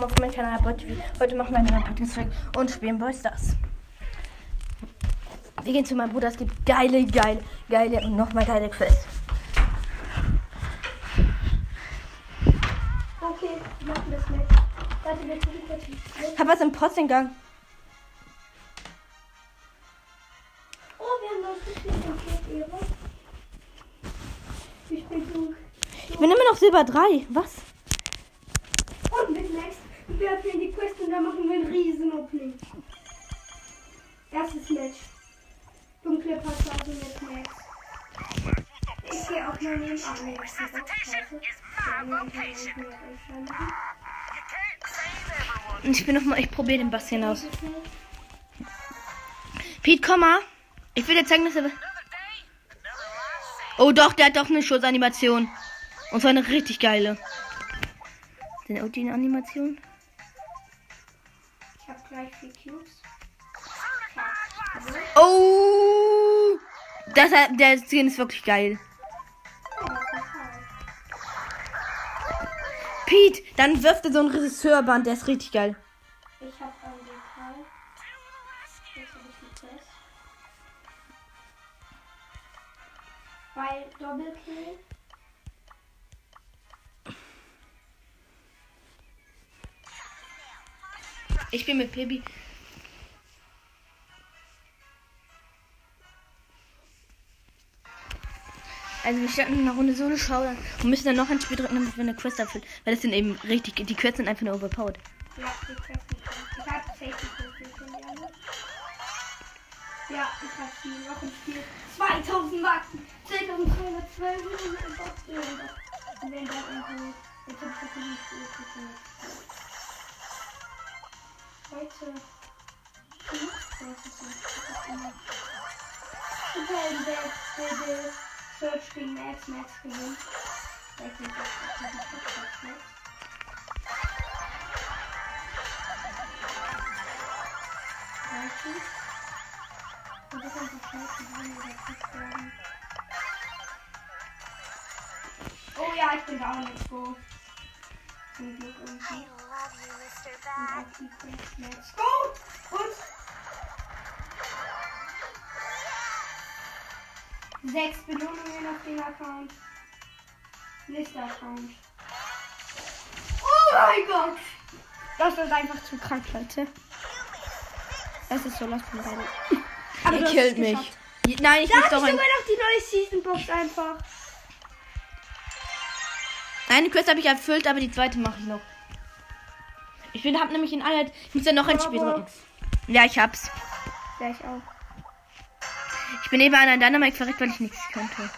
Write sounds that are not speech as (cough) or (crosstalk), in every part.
willkommen auf meinem Kanal Bot TV. Heute machen wir einen neuen Podcast und spielen Boy Stars. Wir gehen zu meinem Bruder, es gibt geile, geile, geile und nochmal geile Quests. Okay, wir machen das mit. Warte, wir kurz Ich hab was im Posteingang. Oh, wir haben das gespielt. Ehre. Ich bin klug. Ich bin immer noch Silber 3. Was? Und mit Max. Wir öffnen die Quest und dann machen wir ein riesen Opening. Erstes Match. Dunkle Passage mit Max. Ich gehe auch mal neben Ah, nee, das ist auch. Die ich bin noch mal, ich probiere den Bastian aus. Pete, komm mal. Ich will dir zeigen, dass er. Oh doch, der hat doch eine Schussanimation. Und zwar eine richtig geile. Den Odin-Animation. Ich habe gleich vier Cubes. Oh! Das, hat- der Skin ist wirklich geil. Pete, dann wirft er so ein Regisseurband, der ist richtig geil. Ich habe einen Quest. Weil Doppelkill. Ich bin mit Baby. Also wir starten in einer Runde Solo Showdown und müssen dann noch ein Spiel drücken, damit wir eine Quest erfüllen. Weil das sind eben richtig, die Quests sind einfach nur overpowered. Ja, die Quest nicht. Ich von dir. Ja, ich habe sie noch im Spiel. 2000 Marken. 10.212 Minuten. Und wenn dann irgendwie. Jetzt habe ich das nicht immer- Super, der, der Search gegen Max, Max gewinnt. Weiß nicht, was das ist. Max. Reichen. Und das einfach schnell sein oder zu werden. Oh ja, ich bin down, let's go. Zum Irgendwie. Und Quest, let's go! Und sechs Belohnungen auf den Account. Nächster Account. Oh mein Gott! Das ist einfach zu krank, Leute. Es ist so, lass mich rein. Aber hast killt mich. Nein, ich muss doch ich ein. sogar noch die neue Season Box einfach. Eine Quest habe ich erfüllt, aber die zweite mache ich noch. Ich bin, hab nämlich in Einheit. Ich muss ja noch ein Spiel drücken. Ja, ich hab's. Ja, ich auch. Ich bin eben an einem Dynamite verreckt, weil ich nichts konnte.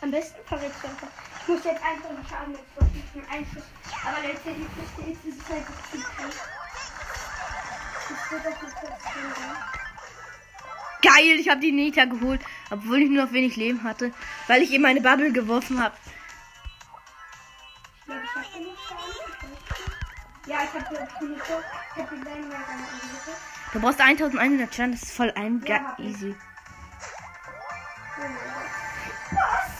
Am besten verrückt einfach. Ich muss jetzt einfach einen Schaden mit versuchen Einschuss. Aber letzte die Kiste ist, es halt hören. Geil, ich habe die Nita geholt, obwohl ich nur noch wenig Leben hatte, weil ich eben meine Bubble geworfen habe. Ja, ich habe jetzt genug. Ich habe die Dynamite angewickelt. Du brauchst 1100 Schaden, das ist voll ein Ja, hab easy. Oh mein Gott. Was?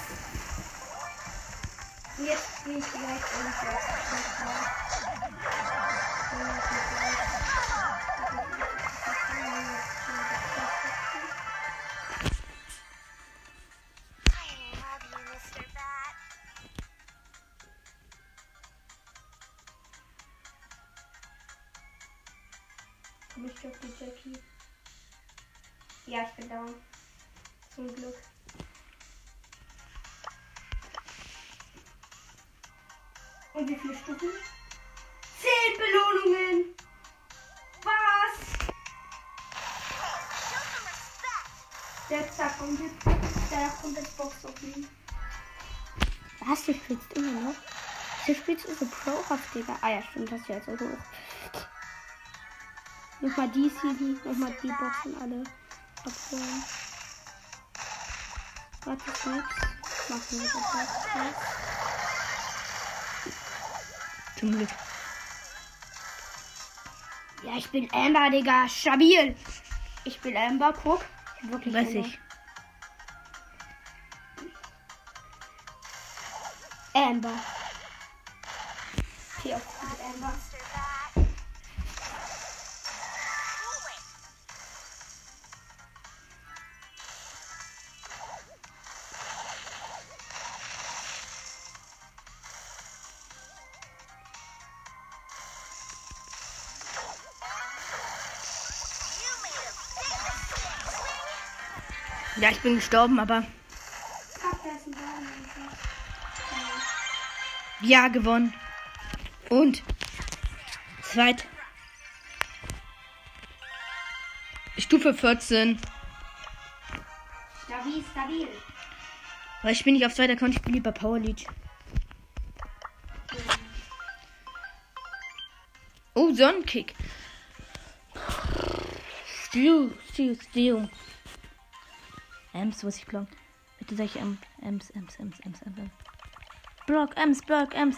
Jetzt gehe ich vielleicht irgendwie down. Zum Glück. Und wie viele Stufen? Zehn Belohnungen! Was? Der zack und jetzt der kommt das Box offen. Was, du spielst immer noch? Du spielst so Pro-Haft, Digga. Ah ja, stimmt, das ist ja so hoch. Nochmal die CD, nochmal die Boxen alle abholen. Warte, nichts. Machen wir das jetzt. Zum Glück. Ja, ich bin Amber, Digga. Stabil. Ich bin Amber, guck. Ich wirklich Weiß ich. Amber. mit Amber. Ja, ich bin gestorben, aber ja, gewonnen. Und zweit. Stufe 14. Stabil, stabil. Weil ich bin nicht auf zweiter Account, ich bin lieber Power League. Oh, Sonnenkick. Stew, Stew, Stew. Ems, muss ich blocken. Bitte sag ich Ems, Ems, Ems, Ems, Ems, Ems. Block, Ems, Block, Ems.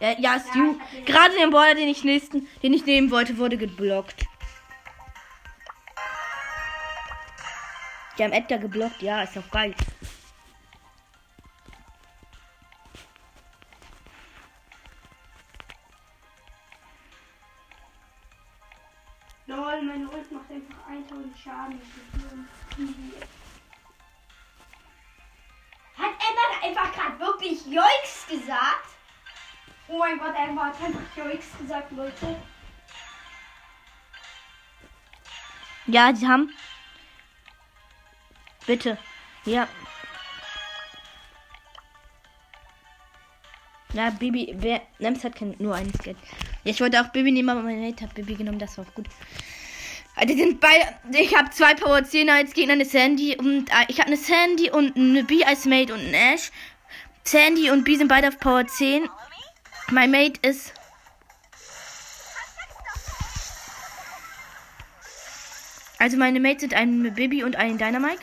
Ja, ja, hab den- Gerade den Border, den ich nächsten, den ich nehmen wollte, wurde geblockt. Die haben Edgar geblockt, ja, ist doch geil. Lol, meine Ult macht einfach 1000 Schaden. Gerade wirklich Joix gesagt? Oh mein Gott, Emma hat einfach Joix gesagt, Leute. Ja, sie haben. Bitte. Ja. Ja, Bibi, wer. Nems hat kein, nur ein Skin. Ja, ich wollte auch Bibi nehmen, aber mein Mate hat Bibi genommen, das war auch gut. Ah, Die sind beide. Ich habe zwei Power 10 als Gegner, eine Sandy und äh, ich habe eine Sandy und eine B als Mate und einen Ash. Sandy und B sind beide auf Power 10. Mein Mate ist. Also meine Mates sind ein Bibi und ein Dynamite.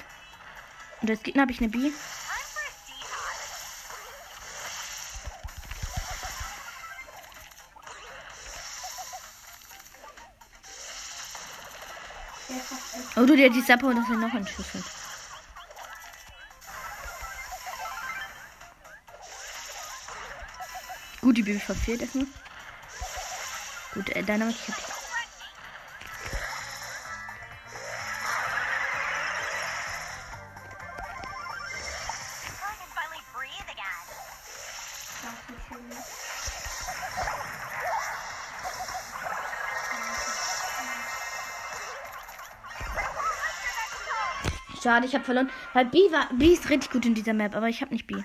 Und als Gegner habe ich eine B. Oh du, der hat die Sapper und das ist noch ein Schuss. Gut, die Bibi verfehlt erstmal. Gut, äh, Dynamite, ich hab. Schade, ich habe verloren. Weil B, war, B ist richtig gut in dieser Map, aber ich habe nicht B.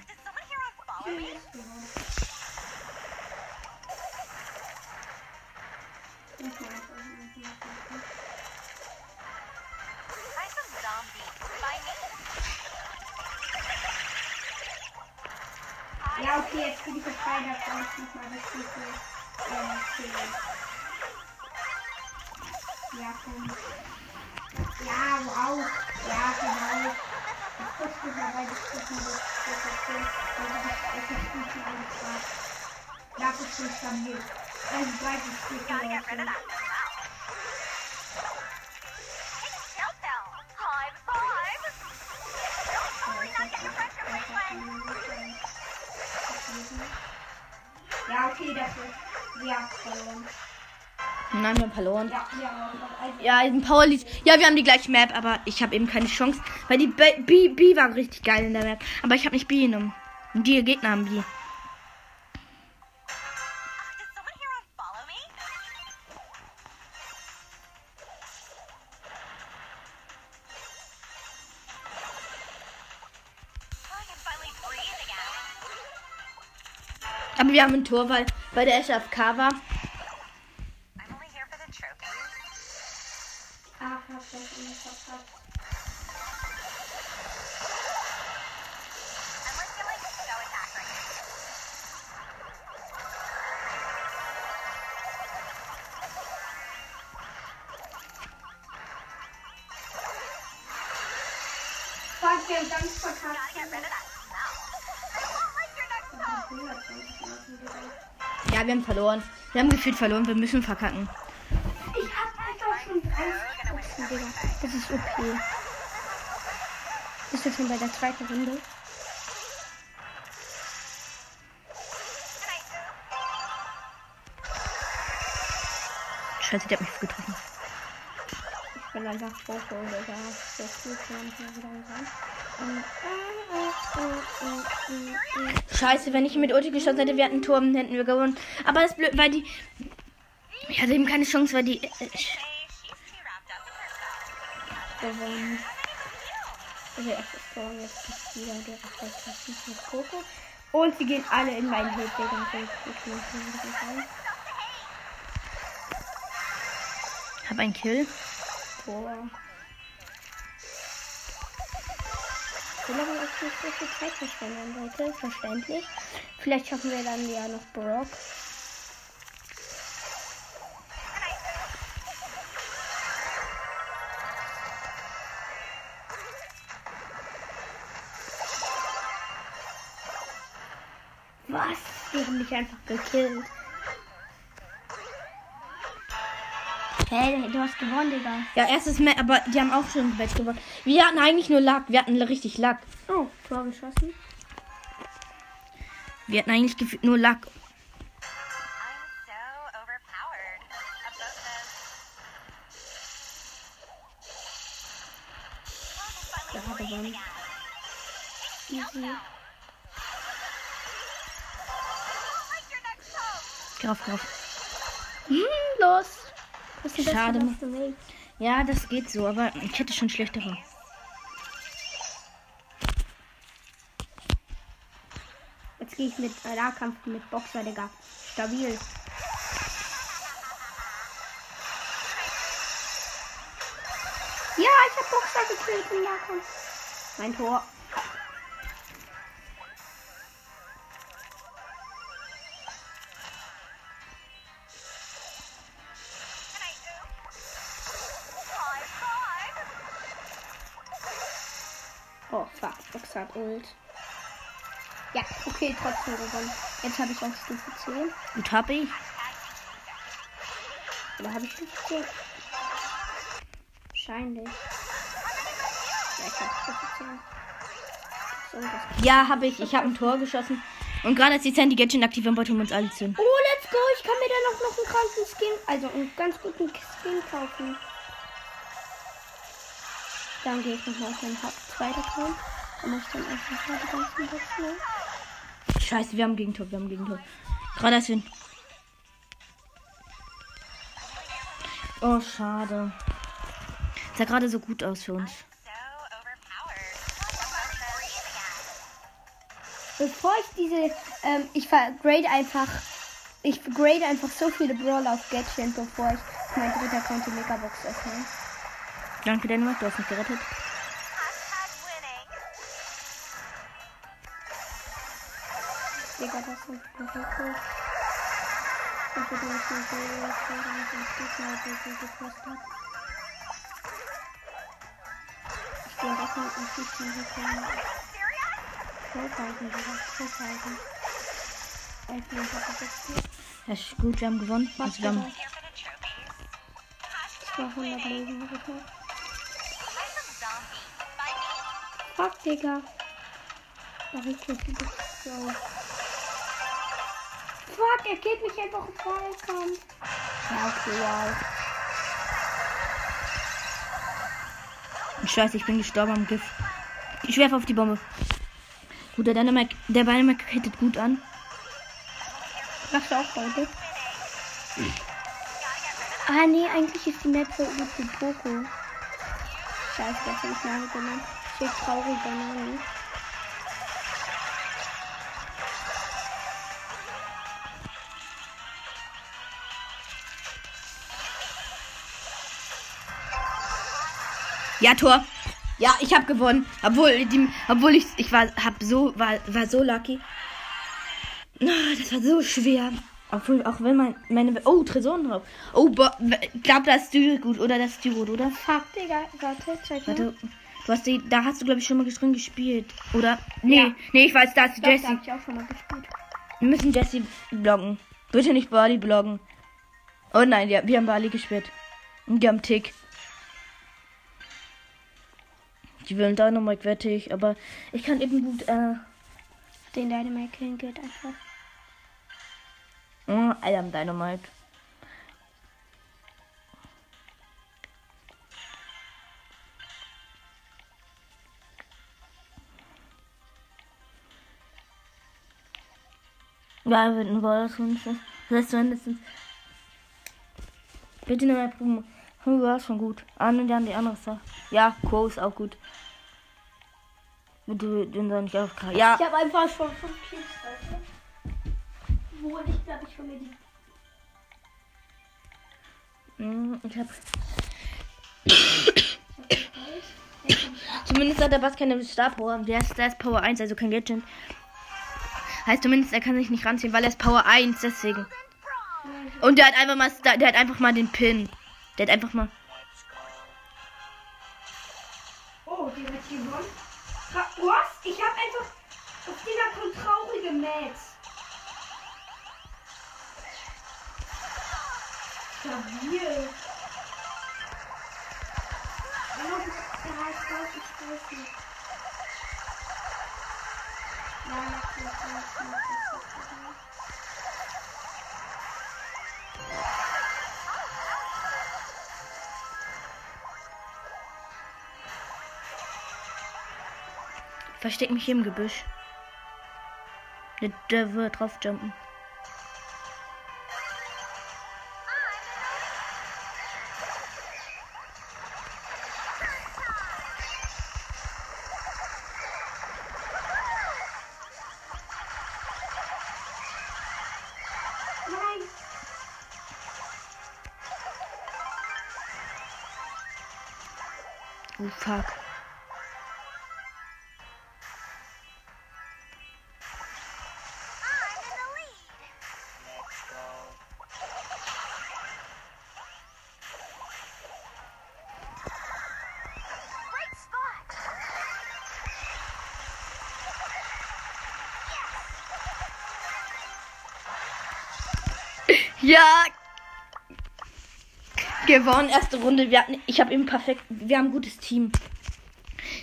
Ja, wow. Ja, genau. Ich pushe mich okay. Das ist echt gut für alles Spaß. Das ist schon stabil. Also, breites Stück, Nein, wir haben verloren. Ja, ja, ein Power Lead. Ja, wir haben die gleiche Map, aber ich habe eben keine Chance. Weil die B, B, B waren richtig geil in der Map. Aber ich habe nicht B genommen. Und die Gegner haben B. Again. Aber wir haben ein Tor, weil, weil der SFK war. gemacht, dass ich ihn geschafft habe. Fuck, wir haben ganz verkackt. Ja, wir haben verloren. Wir haben gefühlt verloren, wir müssen verkacken. Ich hab einfach schon 30 Schaden, Digga. Das ist OP. Okay. Bist du schon bei der zweiten Runde? Scheiße, der hat mich getroffen. Ich bin einfach froh, Digga. Das geht gar nicht mehr wieder rein. Scheiße, wenn ich mit Ulti geschossen hätte, wir hätten Turm, hätten wir gewonnen. Aber das ist blöd, weil die. Ich hatte eben keine Chance, weil die. Äh, äh gewonnen. Also erstes Tor, jetzt ist wieder der erfolgreichste mit Coco. Und sie gehen alle in meinen hier rein. hab einen Kill. Tor. Ich will aber auch nicht so viel Zeit verschwenden, Leute. Verständlich. Vielleicht schaffen wir dann ja noch Brock. Haben mich einfach gekillt. Hey, du hast gewonnen, Digga. Ja, erstes Match, aber die haben auch schon ein Match gewonnen. Wir hatten eigentlich nur Lack. Wir hatten richtig Lack. Oh, Tor geschossen. Wir hatten eigentlich nur Lack. Ja, das geht so, aber ich hätte schon schlechtere. Jetzt gehe ich mit Nahkampf mit Boxer, Digga. Stabil. Ja, ich hab Boxer gekillt im Nahkampf. Mein Tor. Ult. Ja, okay, trotzdem gewonnen. Jetzt habe ich auch Stufe 10. Gut hab ich. Oder habe ich Stufe 10? Wahrscheinlich. Ja, ich habe Stufe 10. So, Ja, habe ich. Ich habe ein Tor geschossen. Und gerade als die Sandy Gadget aktiv wollten wir uns alle zünden. Oh, let's go. Ich kann mir dann auch noch einen kranken Skin, also einen ganz guten Skin kaufen. Dann gehe ich nochmal auf den Haupt zweiter Account. Muss ich dann einfach mal die ganzen Boxen. Scheiße, wir haben Gegentor, wir haben Gegentor. Gerade als wir. Oh, schade. Sah gerade so gut aus für uns. Bevor ich diese, ähm, ich vergrade einfach, ich grade einfach so viele Brawler auf Gadget, bevor ich mein dritter die Megabox öffne. Danke, Dänemark, du hast mich gerettet. Digga, das ist ein Poco. Ich du hast mir so gefallen, wenn ich dich mal so gekostet habe. Ich gehe doch mal die Ziele von Vorfalten, Digga. Vorfalten. Elf Minuten hat das ist gut, wir haben gewonnen. Was Also, wir haben, Here for the trophies. 200 Leben me. Fuck, Digga. Da mich ein bisschen so. Fuck, er geht mich einfach im Zweikampf. Ja, okay, wow. Scheiße, ich bin gestorben am Gift. Ich werfe auf die Bombe. Gut, der Dänemark, der Dänemark hittet gut an. Machst du auch heute? Ah, nee, eigentlich ist die Map so gut für Poco. Scheiße, das habe ich Name genannt. Steht trauriger Ja, Tor. Ja, ich habe gewonnen. Obwohl, die, obwohl ich, ich war, hab so, war, war so lucky. Ah, Das war so schwer. Obwohl, auch wenn man meine, oh, Tresoren drauf. Oh, bo- ich glaube, das ist die gut, oder? Das ist die gut, oder? Fuck, Digga. Warte, mal. Warte, du hast die, da hast du, glaube ich, schon mal drin gespielt, oder? Nee, Ja. nee, ich weiß, da ist Doch, da Jessie. hab ich auch schon mal gespielt. Wir müssen Jessie bloggen. Bitte nicht Bali bloggen. Oh nein, ja, wir haben Bali gespielt. Und die haben Tick. Die will Dynamite wette ich, aber ich kann eben gut äh, den Dynamite killen geht einfach. Mm, I am Dynamite. Ja, wir werden wohl Das heißt mindestens. Bitte nochmal proben. Hm, war schon gut. Ah, und dann die andere Sache. Ja, Co ist auch gut. Du, den soll ich auch. Ja, Ich habe einfach schon fünf Kills? Wo ich glaube ich von mir die. mm, ich hab. Zumindest hat der Bass keine Star Power. Der ist, der ist Power 1, also kein Gadget. Heißt zumindest, er kann sich nicht ranziehen, weil er ist Power 1, deswegen. Und der hat einfach mal, der hat einfach mal den Pin. Der hat einfach mal. Oh, die hat gewonnen. Was? Ich hab einfach. Auf dieser kommt traurige Max. Stabil. Oh, ja, ich weiß, ich weiß nicht. Ja, ich weiß, ich weiß, ich weiß. Versteck mich hier im Gebüsch. Der, wird drauf jumpen. Nein. Oh fuck. Ja. Gewonnen, erste Runde. Wir hatten, ich habe eben perfekt. Wir haben ein gutes Team.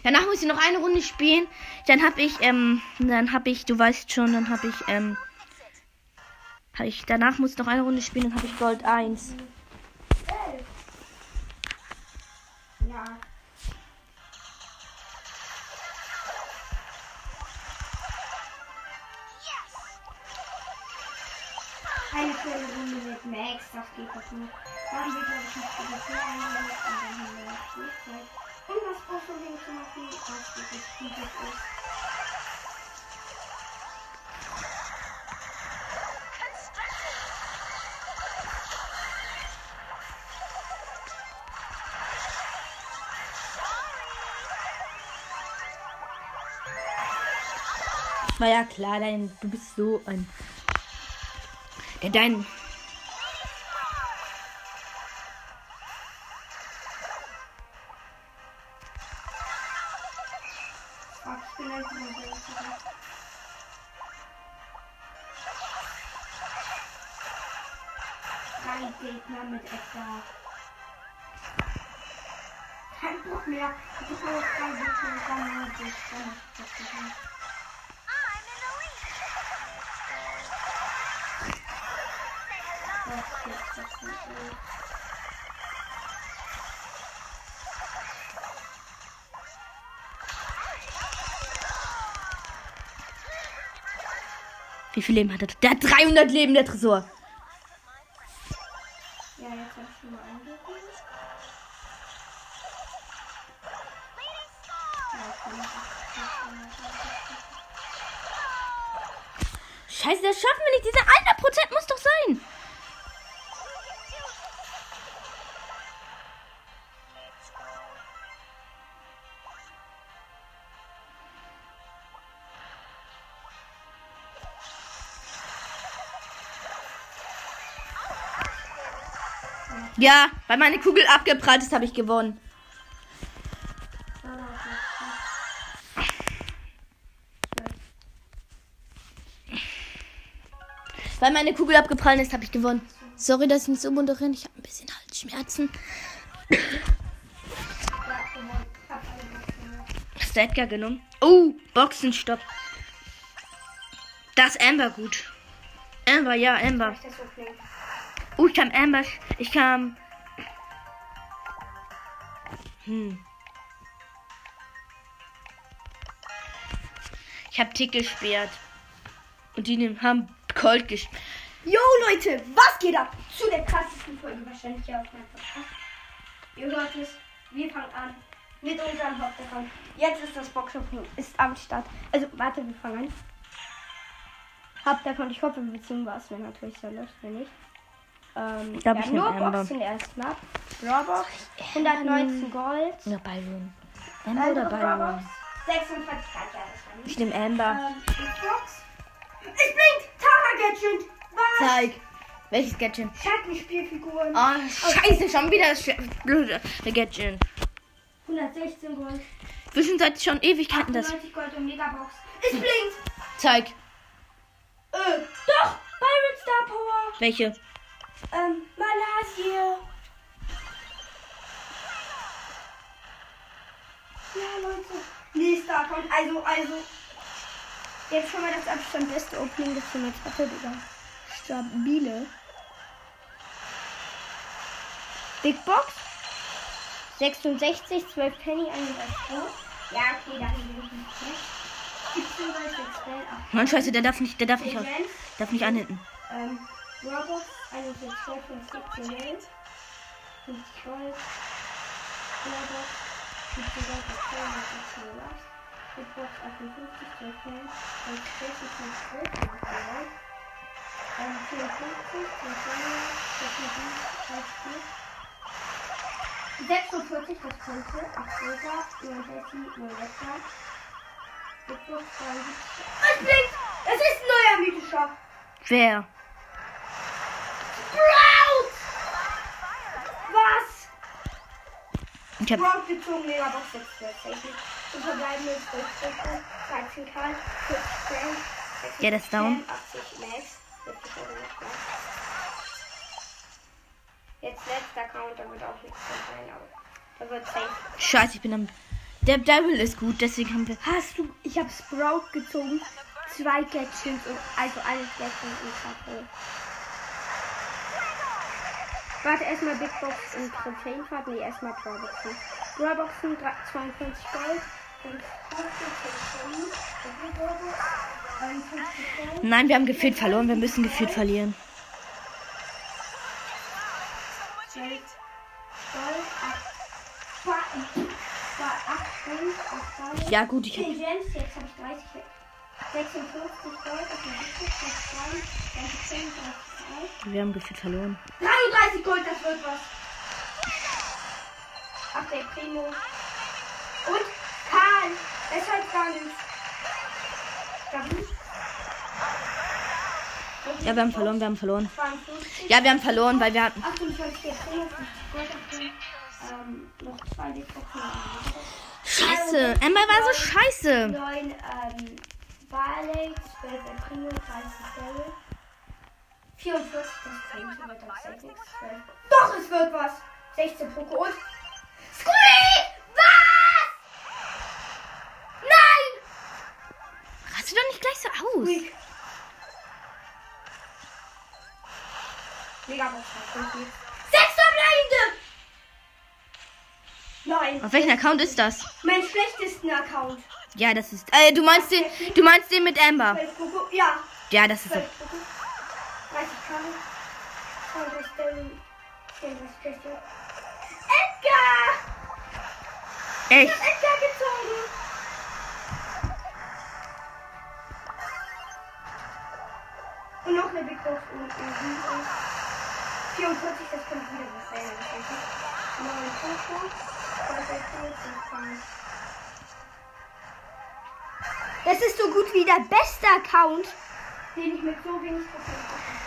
Danach muss ich noch eine Runde spielen. Dann habe ich, ähm, dann habe ich, du weißt schon, dann habe ich, ähm, hab ich, danach muss ich noch eine Runde spielen, dann habe ich Gold 1. Gut ist. War ja klar, dein, du bist so ein. Dein. Wie viel Leben hat er? Der hat 300 Leben, der Tresor. Ja, weil meine Kugel abgeprallt ist, habe ich gewonnen. Weil meine Kugel abgeprallt ist, habe ich gewonnen. Sorry, dass ich nicht so moderieren. Ich habe ein bisschen Halsschmerzen. Hast du Edgar genommen? Oh, Boxenstopp. Das ist Amber gut. Amber, ja, Amber. Das ist so flink. Oh, ich kann Amber. sch- Ich kann. Hm. Ich habe Tick gesperrt. Und die haben Cold gespielt. Yo Leute, was geht ab? Zu der krassesten Folge wahrscheinlich hier auf meinem Podcast. Ihr hört es, wir fangen an mit unserem Hauptaccount. Jetzt ist das Boxopening, ist am Start. Also warte, wir fangen an. Hauptaccount, ich hoffe, wir ziehen was, wenn natürlich so läuft, wenn nicht. Ähm, Ich glaub, ja, ich nur. Boxen erstmal. Drawbox, 119 Gold. Ja, Byron. Amber oder Andere Byron? Drawbox, 26 Gold, ja, das war nicht. Ich nehme Amber. Ähm, Box. Es blinkt! Tara Gadget! Was? Zeig. Welches Gadget? Schattenspielfiguren. Oh, scheiße, schon wieder das blöde Gadget. 116 Gold. Wir sind seit schon Ewigkeiten das. 98 Gold und Megabox. Es blinkt! Zeig. Äh, doch! Byron Star Power! Welche? Ähm, Malaysia. Ja, Leute. Nächster Account. Also, also. Jetzt schon mal das Abstand beste Opening, das wir jetzt hatte, Digga. Stabile. Big Box. 66, 12 Penny, 31 Euro. Ja, okay, da haben wir nicht schlecht. 17 Gold, 6 Bell, 8 Mann, scheiße, der darf nicht, der darf nicht, darf nicht anhitten. Ähm, Robux, 41 Gold, 17 Geld. 50 Gold. Robux, 17 Gold, 18 Gold, 18 Gold. Bitbox, 58, 12 Geld. 60, 12 Gold, 12 Gold. Ähm, 54, 12 Gold, 36, 30 46, das könnte, 8 Silber, 69, 9 Letzter. Bitbox, 72. Es blinkt! Es ist ein neuer mythischer! Wer? Ich hab, Sprout gezogen, Megabox 6 tatsächlich. Und verbleibende 12 Stücke, 13 Karl, 40 Frank, 60 Ja, das ist down. 80 Max, 70 Euro noch Max. Jetzt letzter Count, da wird auch nichts sein, aber da wird safe. scheiße, ich bin am. Der Devil ist gut, deswegen haben wir. Hast du, ich habe Sprout gezogen, zwei Gadgets und also alles Gadgets und Karte. Warte, erstmal Big Box und Trophäenfahrt. Nee, erstmal. Drawboxen, dra- 52 Gold. 5 Gold. Nein, wir haben gefühlt verloren. Wir müssen gefühlt verlieren. 12 Gold, 8 8 5, 8 Gold. Ja, gut, ich hab. 10 Gems, jetzt habe ich 30, 56 Gold, auf dem Wichtig, das 2, 20, 30, Wir haben gefühlt verloren. 33 Gold, das wird was. Ach, der Primo. Und Karl. Es hat gar nichts. Ja, wir haben verloren, wir haben verloren. 52. Ja, wir haben verloren, weil wir hatten. 28 der Primo, 50 Gold auf dem. Ähm. Scheiße. Emma war so scheiße. 9 ähm, Barley, 12 der Primo, 30 Daryl. 44, das könnte wird auf 6 nichts. 12. Doch, es wird was. 16 Poco und. Squeak! Was? Nein! Rast du doch nicht gleich so aus. Squeak. Megabox hat 5 Sechs verbleibende! Nein. Auf welchen Account ist das? Mein schlechtesten Account. Ja, das ist. Äh, du meinst den. Du meinst den mit Amber. 12 Poco. Ja. Ja, das ist. 12 Poco. 30 Karten. 32 Daryl. 34 Chester. Edgar! Echt. Edgar gezogen! Und noch eine Big Box und ein 44, das kommt wieder was sein. wahrscheinlich. Neun Poco. 2, Das ist so gut wie der beste Account, den ich mit so wenig Prozent. Ich hab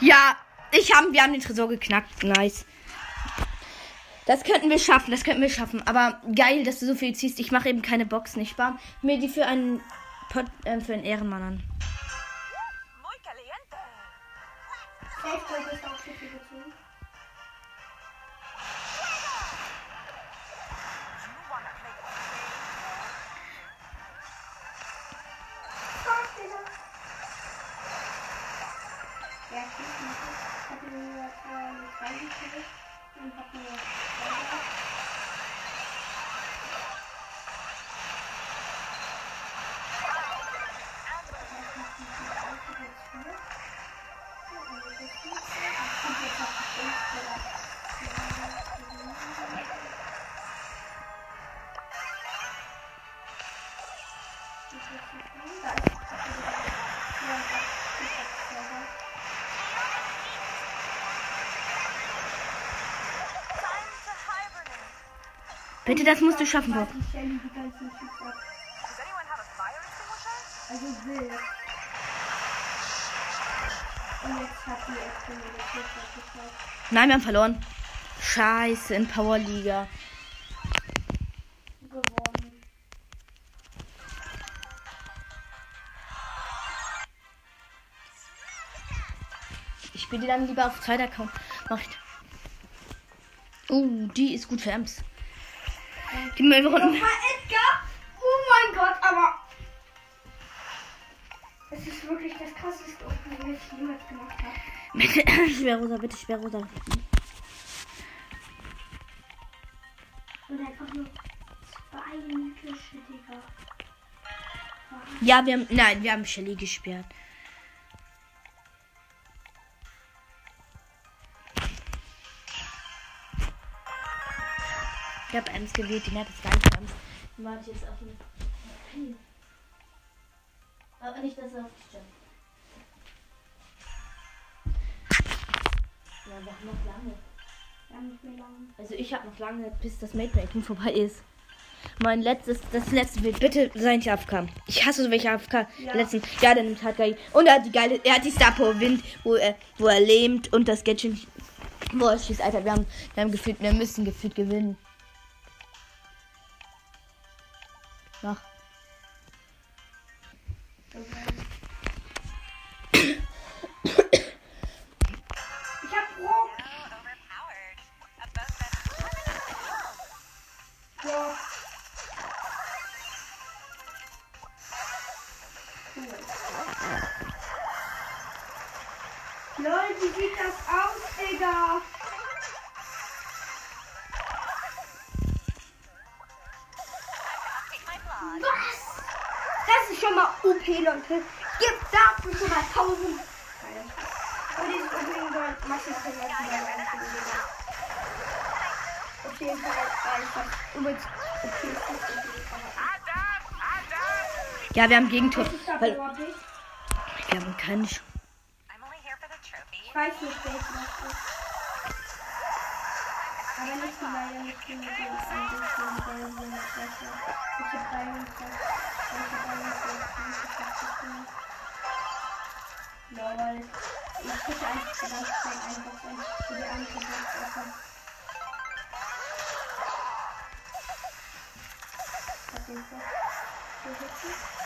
ja nicht ich haben, wir haben den Tresor geknackt. Nice. Das könnten wir schaffen, das könnten wir schaffen. Aber geil, dass du so viel ziehst. Ich mache eben keine Boxen. Ich spare mir die für einen Pot, äh, für einen Ehrenmann an. Muy caliente. Gekriegt und hab nur zwei gehabt. Bitte, das musst du schaffen, Bob. Also. Nein, wir haben verloren. Scheiße, in Powerliga. Gewonnen. Ich spiele die dann lieber auf zweiter Account. Mach ich. Oh, die ist gut für Ems. Die mal Nochmal runden. Edgar! Oh mein Gott, aber. Es ist wirklich das krasseste Opening, das ich jemals gemacht habe. Bitte, (laughs) Schwerrosa, bitte, Schwerrosa. Und einfach nur zwei mythische, Digga. Ja, wir haben. Nein, wir haben Shelly gesperrt. Ich habe Ems gewählt, den hat es gar nicht Ems. Den warte ich jetzt auf den. Aber nicht, dass er auf die Stelle. Ja, wir haben noch lange. Wir haben nicht mehr lange. Also ich habe noch lange, bis das Matemaking vorbei ist. Mein letztes, das letzte Bild. Bitte seien Sie AFK. Ich hasse so welche AFK. Ja. Letzten, ja, der nimmt halt geil. Und er hat die geile, er hat die Star Power Wind, wo er, wo er lähmt und das Gadget. Boah, es schießt, Alter, wir haben, wir haben gefühlt, wir müssen gefühlt gewinnen. Lol, wie sieht das aus, Digga? Was? Das ist schon mal OP, Leute. Gibt dafür schon mal 1000. Und dieses Opening soll maximal. Auf jeden Fall das übelst OP. Ja, wir haben Gegentor. Weil, wir haben keinen Sch weiß nicht, wer es macht. Aber nicht die leider nicht die mit dem Ansichten, weil wir noch besser. Ich hab 23. Ich hab 23. Lol. Ich drücke einfach die ganze Zeit einfach ein. Für die andere Box offen. Auf jeden Fall. So sitzen.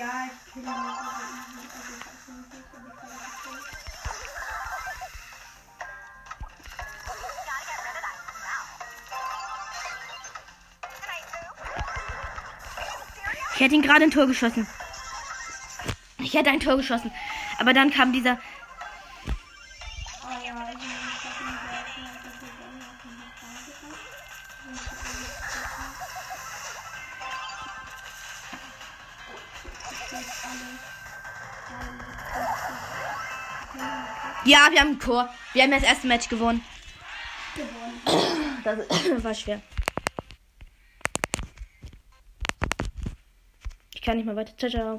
Ja, ich kenne ihn? Ich hätte ihn gerade ein Tor geschossen. Ich hätte ein Tor geschossen. Aber dann kam dieser. Ja, wir haben ein Tor. Wir haben das erste Match gewonnen. Gewonnen. Das (coughs) war schwer. Ich kann nicht mehr weiter. Ciao, ciao.